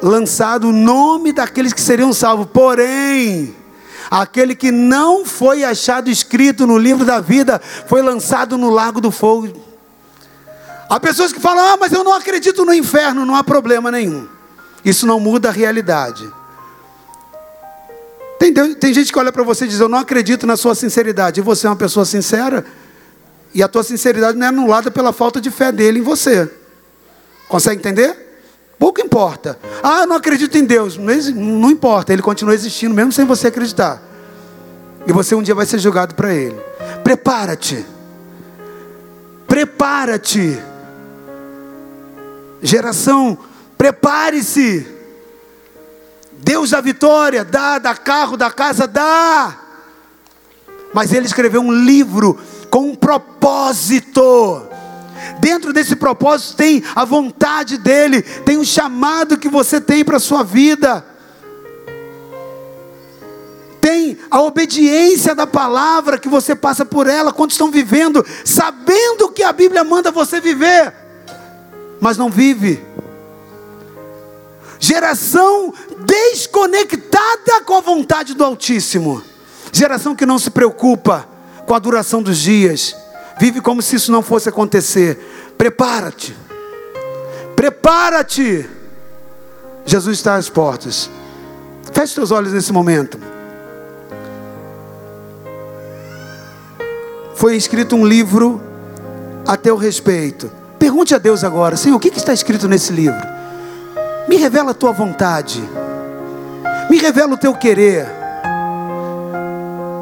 lançado o nome daqueles que seriam salvos. Porém, aquele que não foi achado escrito no livro da vida foi lançado no lago do fogo. Há pessoas que falam: Ah, mas eu não acredito no inferno, não há problema nenhum. Isso não muda a realidade. Tem, tem gente que olha para você e diz: Eu não acredito na sua sinceridade. E você é uma pessoa sincera. E a tua sinceridade não é anulada pela falta de fé dele em você. Consegue entender? Pouco importa. Ah, eu não acredito em Deus. Não, não importa, ele continua existindo mesmo sem você acreditar. E você um dia vai ser julgado para ele. Prepara-te. Prepara-te. Geração, prepare-se. Deus da vitória, dá, dá carro, dá casa, dá. Mas ele escreveu um livro com um propósito. Dentro desse propósito tem a vontade dele, tem o um chamado que você tem para a sua vida. Tem a obediência da palavra que você passa por ela quando estão vivendo, sabendo que a Bíblia manda você viver, mas não vive. Geração desconectada com a vontade do Altíssimo. Geração que não se preocupa com a duração dos dias. Vive como se isso não fosse acontecer. Prepara-te. Prepara-te. Jesus está às portas. Feche seus olhos nesse momento. Foi escrito um livro a teu respeito. Pergunte a Deus agora, Senhor, o que está escrito nesse livro? Me revela a tua vontade. Me revela o teu querer.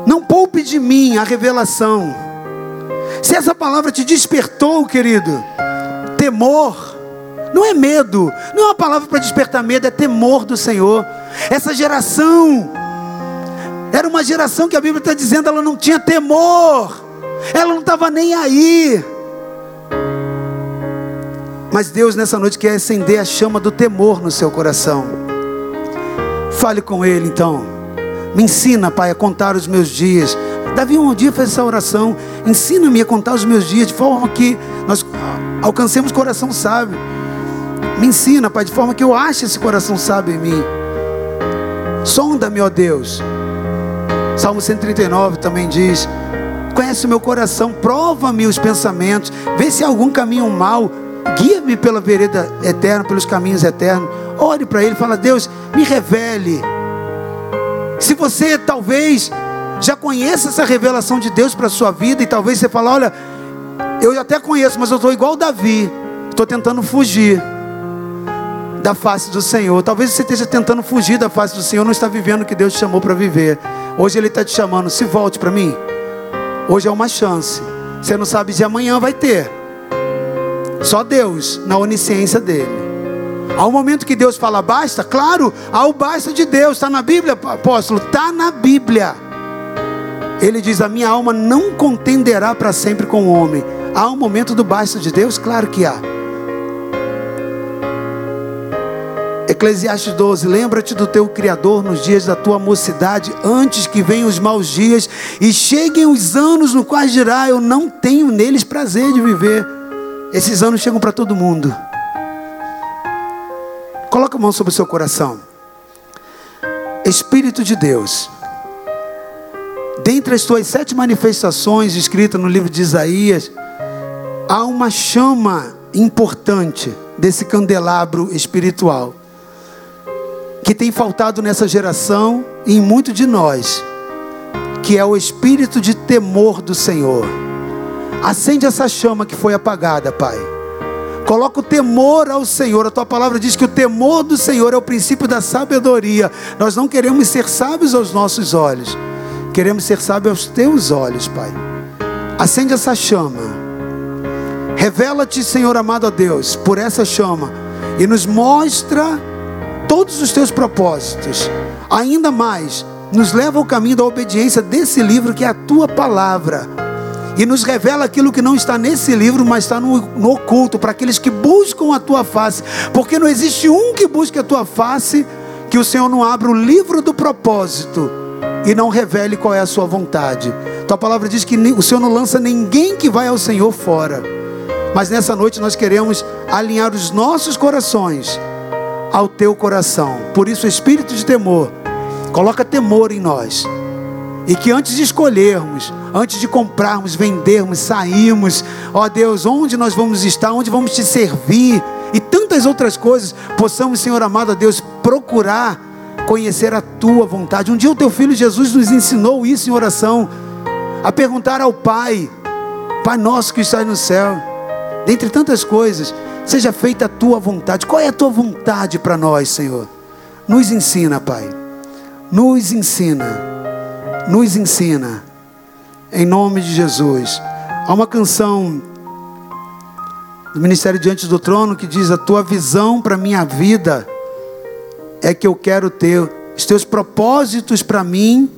Não poupe de mim a revelação. Se essa palavra te despertou, querido, temor, não é medo, não é uma palavra para despertar medo, é temor do Senhor. Essa geração, era uma geração que a Bíblia está dizendo, ela não tinha temor, ela não estava nem aí. Mas Deus nessa noite quer acender a chama do temor no seu coração. Fale com Ele então. Me ensina, Pai, a contar os meus dias. Davi um dia fez essa oração. Ensina-me a contar os meus dias de forma que nós alcancemos coração sábio. Me ensina, Pai, de forma que eu ache esse coração sábio em mim. Sonda-me, ó Deus. Salmo 139 também diz: Conhece o meu coração, prova-me os pensamentos, vê se há algum caminho mal, guia-me pela vereda eterna, pelos caminhos eternos. Ore para Ele, fala: Deus, me revele. Se você talvez já conheça essa revelação de Deus para a sua vida, e talvez você fale: Olha, eu até conheço, mas eu estou igual Davi, estou tentando fugir da face do Senhor. Talvez você esteja tentando fugir da face do Senhor, não está vivendo o que Deus te chamou para viver. Hoje Ele está te chamando, se volte para mim. Hoje é uma chance. Você não sabe se amanhã vai ter. Só Deus, na onisciência dele. Há um momento que Deus fala basta, claro, há o basta de Deus, está na Bíblia, apóstolo, está na Bíblia. Ele diz: A minha alma não contenderá para sempre com o homem. Há um momento do basta de Deus? Claro que há. Eclesiastes 12: Lembra-te do teu Criador nos dias da tua mocidade, antes que venham os maus dias e cheguem os anos no quais dirá: Eu não tenho neles prazer de viver. Esses anos chegam para todo mundo. Coloca a mão sobre o seu coração. Espírito de Deus, dentre as tuas sete manifestações escritas no livro de Isaías, há uma chama importante desse candelabro espiritual que tem faltado nessa geração e em muito de nós, que é o espírito de temor do Senhor. Acende essa chama que foi apagada, Pai. Coloca o temor ao Senhor. A tua palavra diz que o temor do Senhor é o princípio da sabedoria. Nós não queremos ser sábios aos nossos olhos, queremos ser sábios aos teus olhos, Pai. Acende essa chama. Revela-te, Senhor amado a Deus, por essa chama e nos mostra todos os teus propósitos. Ainda mais, nos leva ao caminho da obediência desse livro que é a tua palavra. E nos revela aquilo que não está nesse livro, mas está no, no oculto, para aqueles que buscam a tua face. Porque não existe um que busque a tua face que o Senhor não abra o livro do propósito e não revele qual é a sua vontade. Tua palavra diz que o Senhor não lança ninguém que vai ao Senhor fora. Mas nessa noite nós queremos alinhar os nossos corações ao teu coração. Por isso, espírito de temor, coloca temor em nós. E que antes de escolhermos, antes de comprarmos, vendermos, sairmos, ó Deus, onde nós vamos estar, onde vamos te servir e tantas outras coisas, possamos, Senhor amado a Deus, procurar conhecer a tua vontade. Um dia o teu filho Jesus nos ensinou isso em oração, a perguntar ao Pai, Pai nosso que estás no céu, dentre tantas coisas, Seja feita a tua vontade. Qual é a tua vontade para nós, Senhor? Nos ensina, Pai. Nos ensina. Nos ensina. Em nome de Jesus. Há uma canção do Ministério Diante do Trono que diz: A tua visão para minha vida é que eu quero ter. Os teus propósitos para mim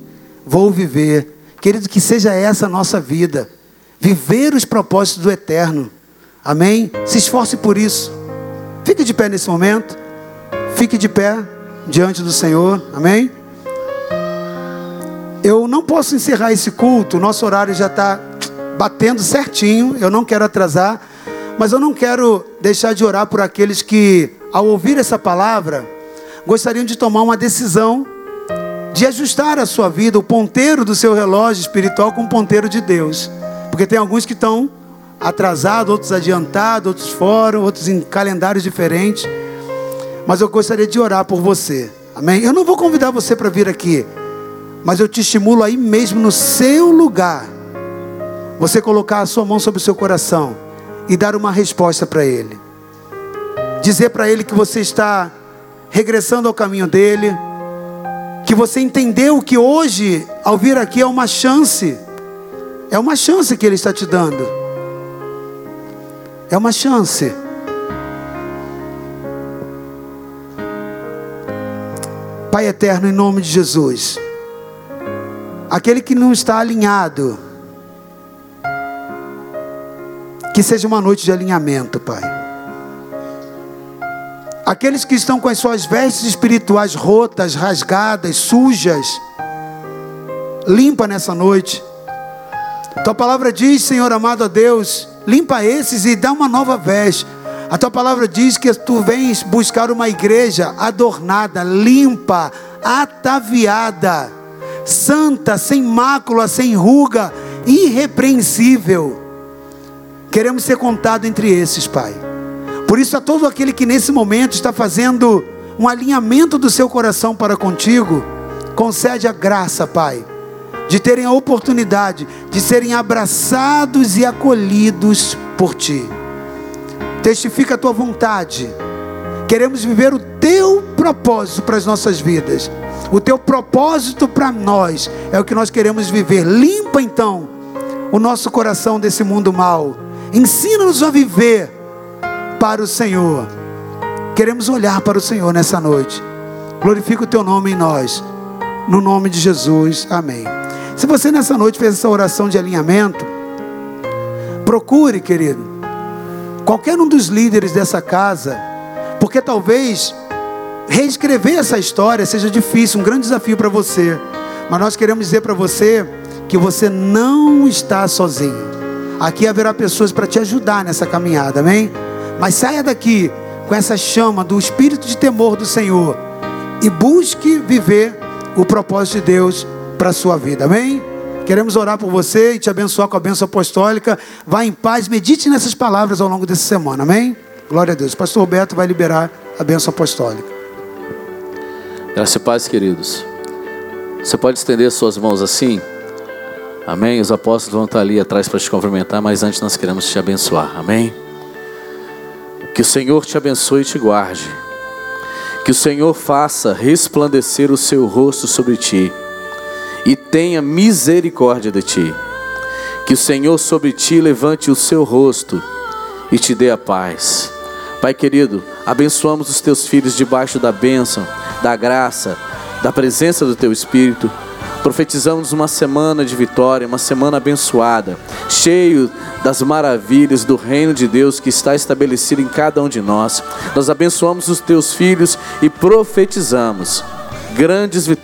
vou viver. Querido, que seja essa a nossa vida. Viver os propósitos do eterno. Amém? Se esforce por isso. Fique de pé nesse momento. Fique de pé diante do Senhor. Amém? Eu não posso encerrar esse culto. Nosso horário já está batendo certinho. Eu não quero atrasar. Mas eu não quero deixar de orar por aqueles que, ao ouvir essa palavra, gostariam de tomar uma decisão de ajustar a sua vida, o ponteiro do seu relógio espiritual com o ponteiro de Deus. Porque tem alguns que estão atrasado, outros adiantados, outros fora, outros em calendários diferentes. Mas eu gostaria de orar por você. Amém? Eu não vou convidar você para vir aqui, mas eu te estimulo aí mesmo no seu lugar. Você colocar a sua mão sobre o seu coração e dar uma resposta para ele. Dizer para ele que você está regressando ao caminho dele, que você entendeu que hoje, ao vir aqui, é uma chance, é uma chance que ele está te dando. É uma chance. Pai eterno, em nome de Jesus. Aquele que não está alinhado, que seja uma noite de alinhamento, Pai. Aqueles que estão com as suas vestes espirituais rotas, rasgadas, sujas, limpa nessa noite. Tua palavra diz, Senhor amado a Deus, limpa esses e dá uma nova veste. A tua palavra diz que tu vens buscar uma igreja adornada, limpa, ataviada, santa, sem mácula, sem ruga, irrepreensível. Queremos ser contado entre esses, Pai. Por isso, a todo aquele que nesse momento está fazendo um alinhamento do seu coração para contigo, concede a graça, Pai, de terem a oportunidade de serem abraçados e acolhidos por Ti. Testifica a Tua vontade. Queremos viver o Teu propósito para as nossas vidas. O Teu propósito para nós é o que nós queremos viver. Limpa então o nosso coração desse mundo mal. Ensina-nos a viver para o Senhor. Queremos olhar para o Senhor nessa noite. Glorifica o teu nome em nós. No nome de Jesus. Amém. Se você nessa noite fez essa oração de alinhamento, procure, querido, qualquer um dos líderes dessa casa, porque talvez reescrever essa história seja difícil, um grande desafio para você. Mas nós queremos dizer para você que você não está sozinho. Aqui haverá pessoas para te ajudar nessa caminhada, amém? Mas saia daqui com essa chama do espírito de temor do Senhor e busque viver o propósito de Deus para a sua vida, amém? Queremos orar por você e te abençoar com a bênção apostólica. Vá em paz, medite nessas palavras ao longo dessa semana, amém? Glória a Deus. O pastor Roberto vai liberar a bênção apostólica. Graças e paz, queridos. Você pode estender suas mãos assim? Amém? Os apóstolos vão estar ali atrás para te cumprimentar, mas antes nós queremos te abençoar. Amém? Que o Senhor te abençoe e te guarde. Que o Senhor faça resplandecer o seu rosto sobre ti e tenha misericórdia de ti. Que o Senhor sobre ti levante o seu rosto e te dê a paz. Pai querido, abençoamos os teus filhos debaixo da bênção, da graça, da presença do teu Espírito. Profetizamos uma semana de vitória, uma semana abençoada, cheio das maravilhas do reino de Deus que está estabelecido em cada um de nós. Nós abençoamos os teus filhos e profetizamos grandes vitórias